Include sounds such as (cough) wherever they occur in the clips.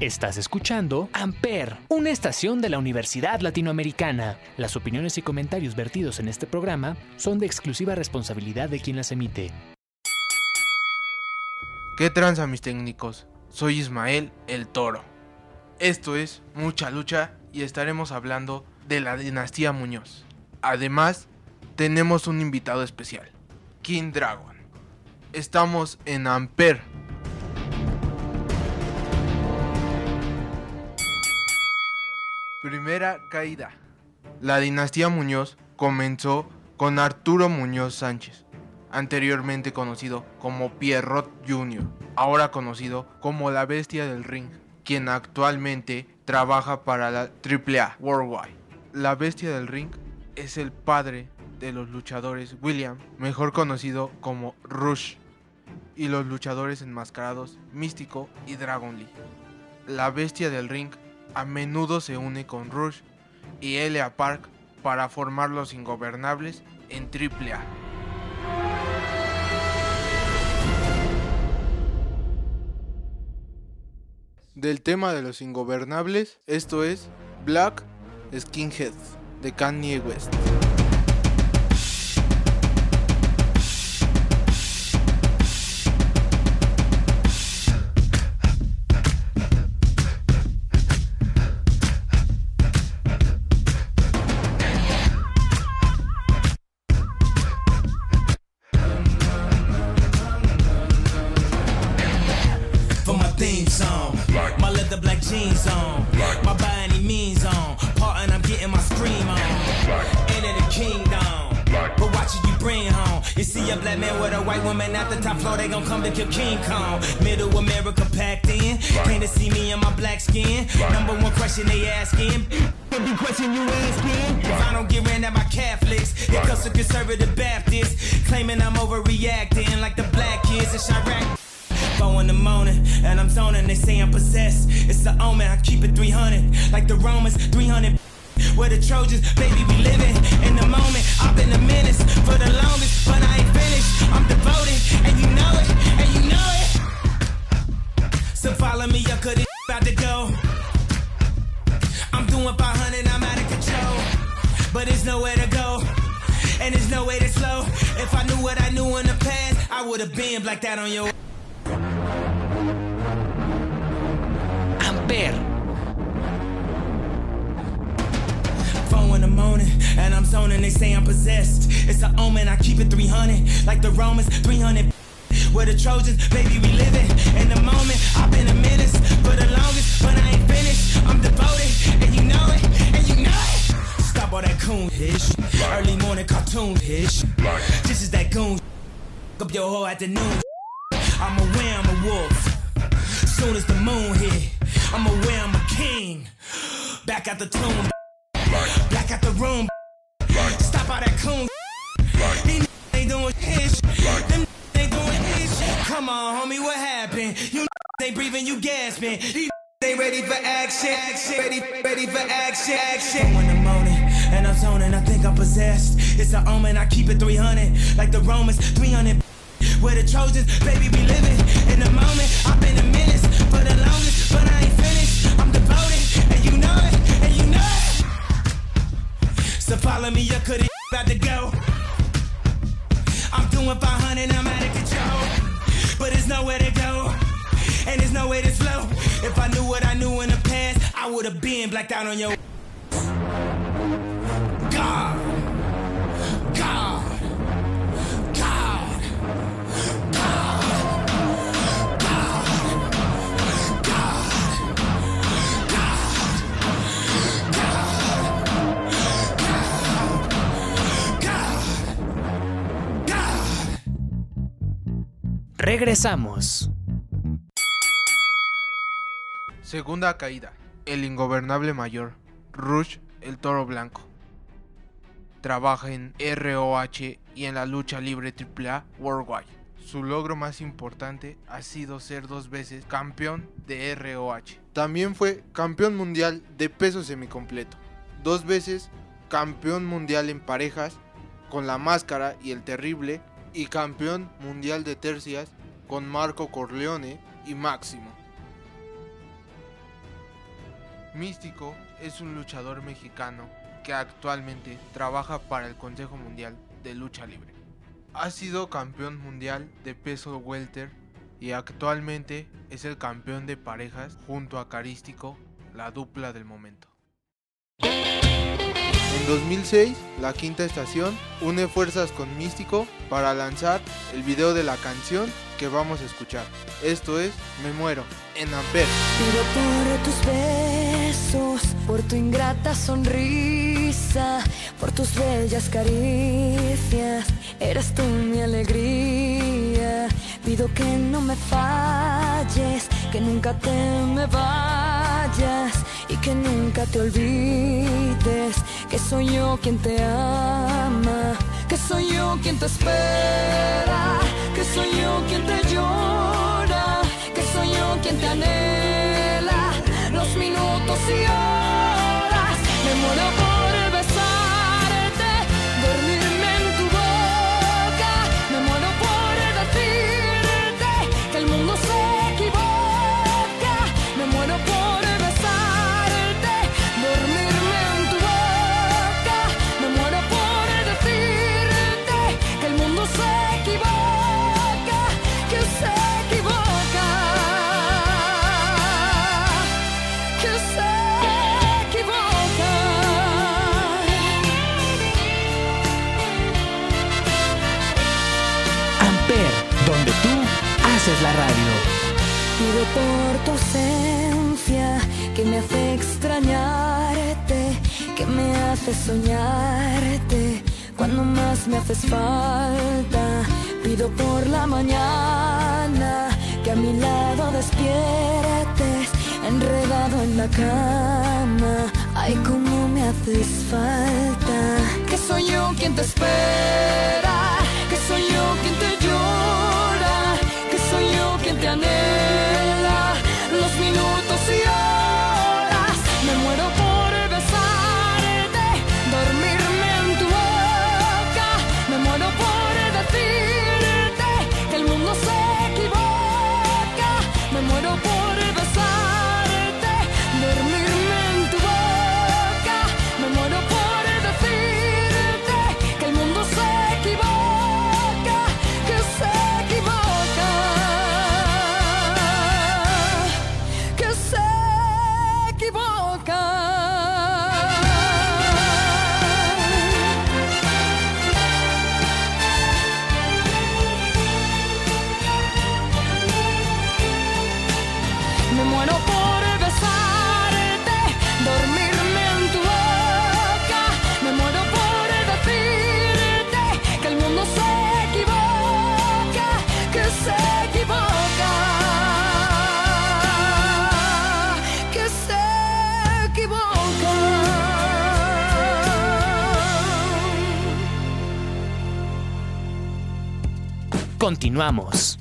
Estás escuchando Amper, una estación de la Universidad Latinoamericana. Las opiniones y comentarios vertidos en este programa son de exclusiva responsabilidad de quien las emite. ¿Qué tranza mis técnicos? Soy Ismael el Toro. Esto es Mucha Lucha y estaremos hablando de la dinastía Muñoz. Además, tenemos un invitado especial, King Dragon. Estamos en Amper Primera caída. La dinastía Muñoz comenzó con Arturo Muñoz Sánchez, anteriormente conocido como Pierrot Jr., ahora conocido como la Bestia del Ring, quien actualmente trabaja para la AAA Worldwide. La Bestia del Ring es el padre de los luchadores William, mejor conocido como Rush, y los luchadores enmascarados Místico y Dragon Lee. La Bestia del Ring a menudo se une con Rush y Elia Park para formar Los Ingobernables en AAA. Del tema de Los Ingobernables, esto es Black Skinheads de Kanye West. jeans on. My leather black jeans on. My by any means on. Partin', I'm getting my scream on. End of the kingdom. But watch it, you bring home. You see a black man with a white woman at the top floor, they gon' come to kill King Kong. Middle America packed in. Can't see me in my black skin? Number one question they asking. Every question you asking. If I don't get ran at by Catholics, it comes to conservative Baptists. Claiming I'm overreacting like the black kids in Chirac four in the morning, and I'm zoning. They say I'm possessed. It's the omen. I keep it 300, like the Romans, 300. We're the Trojans, baby. We living in the moment. I've been a menace for the longest, but I ain't finished. I'm devoted, and you know it, and you know it. So follow me, I could about to go. I'm doing 500, I'm out of control, but there's nowhere to go and there's no way to slow. If I knew what I knew in the past, I would have been like that on your And I'm zoning, they say I'm possessed. It's an omen, I keep it 300. Like the Romans, 300. We're the Trojans, baby, we living. In the moment, I've been a menace for the longest, but I ain't finished. I'm devoted, and you know it, and you know it. Stop all that coon ish. Early morning cartoon ish. This is that goon. Up your whole afternoon. I'm I'm a wolf. Soon as the moon hit, I'm aware I'm a king. Back at the tomb. Back at the room they doing his. Them they doing his. Come on, homie, what happened? You they breathing, you gasping. They ready for action, action, ready, ready for action, action. I'm in the morning and I'm zoning. I think I'm possessed. It's an omen. I keep it 300 like the Romans. 300. Where the Trojans, baby, we living in the moment. I've been a menace for the longest, but I ain't finished. I'm devoted, and you know it, and you know it. So follow me, you couldn't about to go. I'm doing 500, I'm out of control. But there's nowhere to go, and there's nowhere to slow. If I knew what I knew in the past, I would have been blacked out on your. God! Regresamos. Segunda caída. El ingobernable mayor. Rush, el toro blanco. Trabaja en ROH y en la lucha libre AAA Worldwide. Su logro más importante ha sido ser dos veces campeón de ROH. También fue campeón mundial de peso semicompleto. Dos veces campeón mundial en parejas con la máscara y el terrible y campeón mundial de tercias con Marco Corleone y Máximo. Místico es un luchador mexicano que actualmente trabaja para el Consejo Mundial de Lucha Libre. Ha sido campeón mundial de peso welter y actualmente es el campeón de parejas junto a Carístico, la dupla del momento. En 2006, la quinta estación une fuerzas con Místico para lanzar el video de la canción que vamos a escuchar. Esto es Me Muero, en Amper. Pido por tus besos, por tu ingrata sonrisa, por tus bellas caricias, eres tú mi alegría. Pido que no me falles, que nunca te me vayas y que nunca te olvides que soy yo quien te ama, que soy yo quien te espera, que soy yo quien te llora, que soy yo quien te anhela, los minutos y horas, me muero soñarte cuando más me haces falta. Pido por la mañana que a mi lado despiertes, enredado en la cama. Ay, cómo me haces falta. Que soy yo quien te espera, que soy yo quien te llora, que soy yo quien te anhela. Continuamos.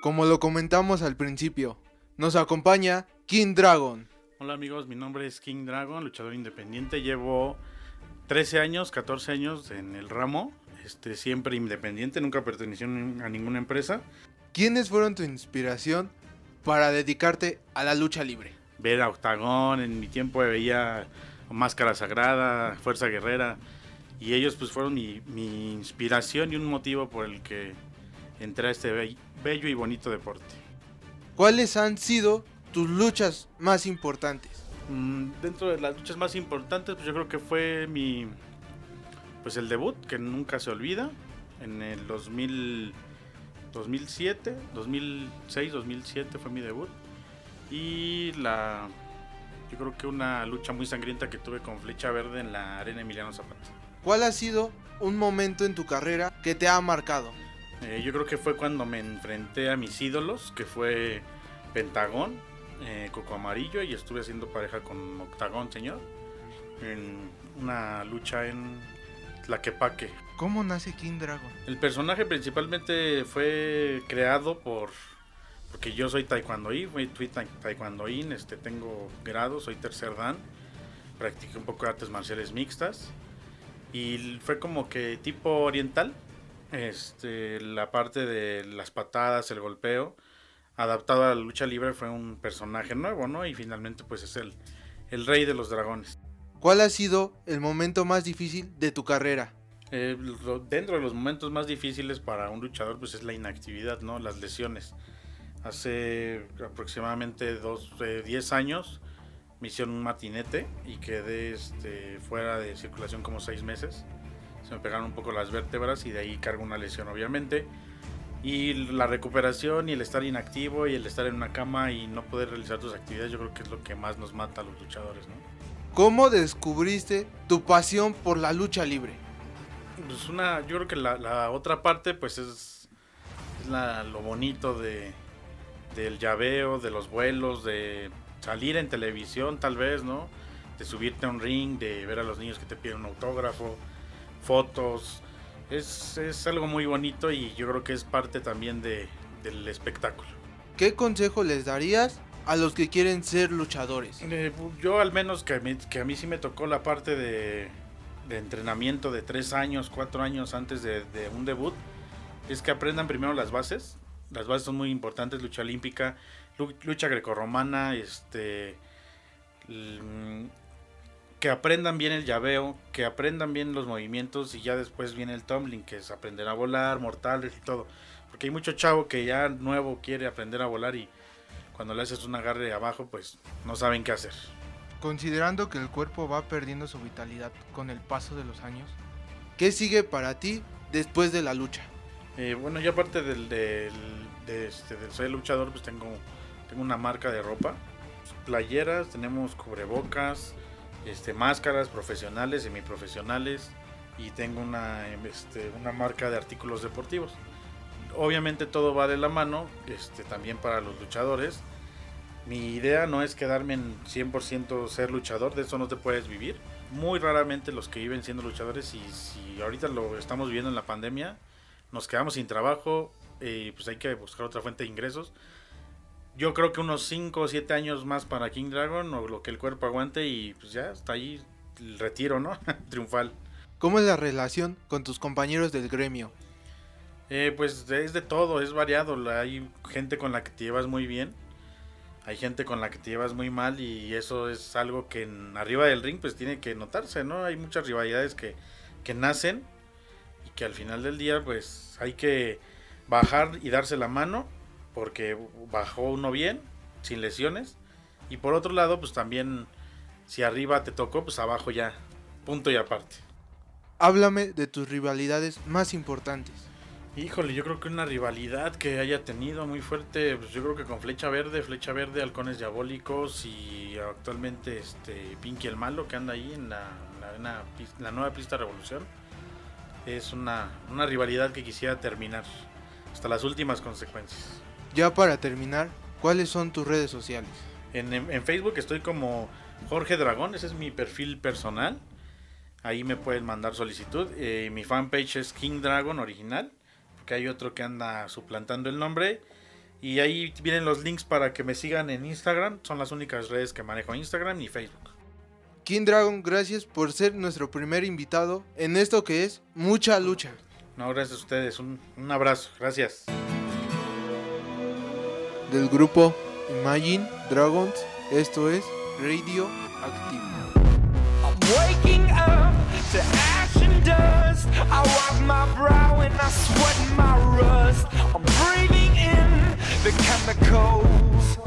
Como lo comentamos al principio, nos acompaña King Dragon. Hola amigos, mi nombre es King Dragon, luchador independiente. Llevo 13 años, 14 años en el ramo, este, siempre independiente, nunca perteneció a ninguna empresa. ¿Quiénes fueron tu inspiración para dedicarte a la lucha libre? Ver a Octagón, en mi tiempo veía Máscara Sagrada, Fuerza Guerrera, y ellos pues fueron mi, mi inspiración y un motivo por el que entré a este be- bello y bonito deporte. ¿Cuáles han sido tus luchas más importantes? Mm, dentro de las luchas más importantes, pues yo creo que fue mi. Pues el debut, que nunca se olvida. En el 2000, 2007, 2006, 2007 fue mi debut. Y la. Yo creo que una lucha muy sangrienta que tuve con Flecha Verde en la Arena Emiliano Zapata. ¿Cuál ha sido un momento en tu carrera que te ha marcado? Eh, yo creo que fue cuando me enfrenté a mis ídolos, que fue Pentagón, eh, Coco Amarillo, y estuve haciendo pareja con Octagón, señor, en una lucha en Tlaquepaque. ¿Cómo nace King Dragon? El personaje principalmente fue creado por... Porque yo soy taekwondoín, fui, fui ta- taekwondoín, este, tengo grado, soy tercer dan, practiqué un poco de artes marciales mixtas y fue como que tipo oriental, este, la parte de las patadas, el golpeo, adaptado a la lucha libre fue un personaje nuevo, ¿no? Y finalmente pues es el, el rey de los dragones. ¿Cuál ha sido el momento más difícil de tu carrera? Eh, dentro de los momentos más difíciles para un luchador pues es la inactividad, ¿no? Las lesiones. Hace aproximadamente dos, 10 años me hicieron un matinete y quedé este, fuera de circulación como 6 meses. Se me pegaron un poco las vértebras y de ahí cargo una lesión obviamente. Y la recuperación y el estar inactivo y el estar en una cama y no poder realizar tus actividades yo creo que es lo que más nos mata a los luchadores, ¿no? ¿Cómo descubriste tu pasión por la lucha libre? Pues una, yo creo que la, otra parte pues es, lo bonito de, del llaveo, de los vuelos, de salir en televisión tal vez, ¿no? De subirte a un ring, de ver a los niños que te piden un autógrafo, fotos. Es, es algo muy bonito y yo creo que es parte también de, del espectáculo. ¿Qué consejo les darías a los que quieren ser luchadores? Eh, yo al menos que a, mí, que a mí sí me tocó la parte de, de entrenamiento de tres años, cuatro años antes de, de, un debut, es que aprendan primero las bases. Las bases son muy importantes, lucha olímpica, lucha grecorromana, este, que aprendan bien el llaveo, que aprendan bien los movimientos y ya después viene el tumbling, que es aprender a volar, mortales y todo. Porque hay mucho chavo que ya nuevo quiere aprender a volar y cuando le haces un agarre abajo, pues no saben qué hacer. Considerando que el cuerpo va perdiendo su vitalidad con el paso de los años, ¿qué sigue para ti después de la lucha? Eh, bueno, yo aparte del, del, de este, luchador, pues tengo, una marca de ropa, playeras, tenemos cubrebocas, este, máscaras profesionales, semiprofesionales y tengo una, este, una marca de artículos deportivos. Obviamente todo va de la mano, este, también para los luchadores mi idea no es quedarme en 100% ser luchador, de eso no te puedes vivir. Muy raramente los que viven siendo luchadores, y si ahorita lo estamos viviendo en la pandemia, nos quedamos sin trabajo y pues hay que buscar otra fuente de ingresos. Yo creo que unos 5 o 7 años más para King Dragon o lo que el cuerpo aguante y pues ya está ahí el retiro, ¿no? (laughs) Triunfal. ¿Cómo es la relación con tus compañeros del gremio? Eh, pues es de todo, es variado. Hay gente con la que te llevas muy bien hay gente con la que te llevas muy mal y eso es algo que en, arriba del ring pues tiene que notarse, ¿no? Hay muchas rivalidades que, que nacen y que al final del día pues hay que bajar y darse la mano porque bajó uno bien, sin lesiones. Y por otro lado pues también si arriba te tocó pues abajo ya, punto y aparte. Háblame de tus rivalidades más importantes. Híjole, yo creo que una rivalidad que haya tenido muy fuerte, pues yo creo que con Flecha Verde, Flecha Verde, Halcones Diabólicos y actualmente este Pinky el Malo que anda ahí en la, la, nueva pista Revolución. Es una, una rivalidad que quisiera terminar hasta las últimas consecuencias. Ya para terminar, ¿cuáles son tus redes sociales? En, en, Facebook estoy como Jorge Dragón, ese es mi perfil personal. Ahí me pueden mandar solicitud. Eh, mi fanpage es King Dragon original hay otro que anda suplantando el nombre. Y ahí vienen los links para que me sigan en Instagram. Son las únicas redes que manejo Instagram y Facebook. King Dragon, gracias por ser nuestro primer invitado en esto que es mucha lucha. No, gracias a ustedes. Un, un abrazo. Gracias. Del grupo Imagine Dragons, esto es Radio Active. dust. I wipe my brow and I sweat my rust. I'm breathing in the chemicals.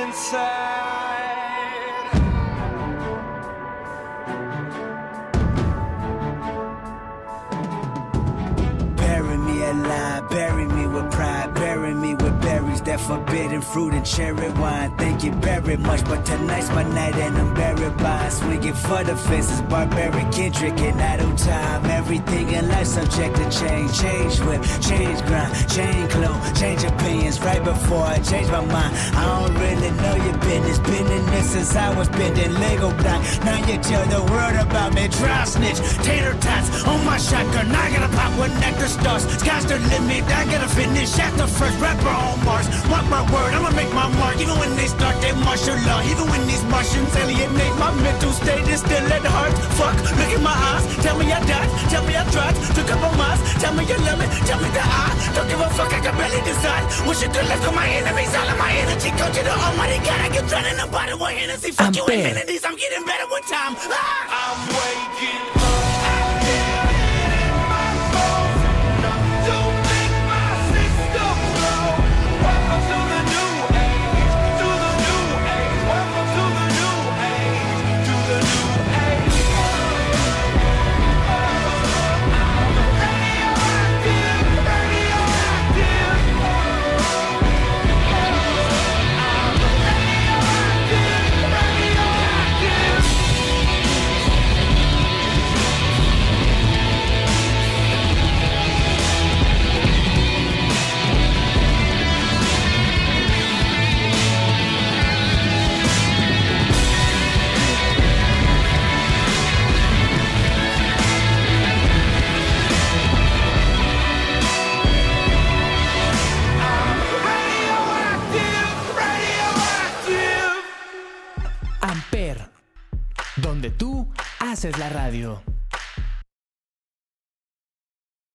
Inside. Bury me alive, bury me with pride, bury me with berries that forbidden fruit and cherry wine. Thank you very much, but tonight's my night and I'm buried by swinging for the fences, barbaric Kendrick and idle time. Everything in life subject to change, change whip, change grind, change clothes, change opinions. Right before I change my mind, I don't really know your business. Been in this since I was bending Lego block. Now you tell the world about me, dry snitch, tater tots on my shotgun. I gotta pop with nectar stars. Sky's the limit, I gotta finish at the first rapper on Mars. Mark my word, I'ma make my mark. Even when they start their martial law, even when these Martians alienate my mental state, is still at heart. Fuck, look in my eyes, tell me I died, tell me I tried, took up on miles, tell me you love me, tell me that I don't give a fuck, I can barely decide. Wish you could left with my enemies, all of my energy go to the almighty God. I get drowned in the bottle with Hennessy, fuck you Ampere. amenities, I'm getting better with time. Ah! I'm waking up. Radio.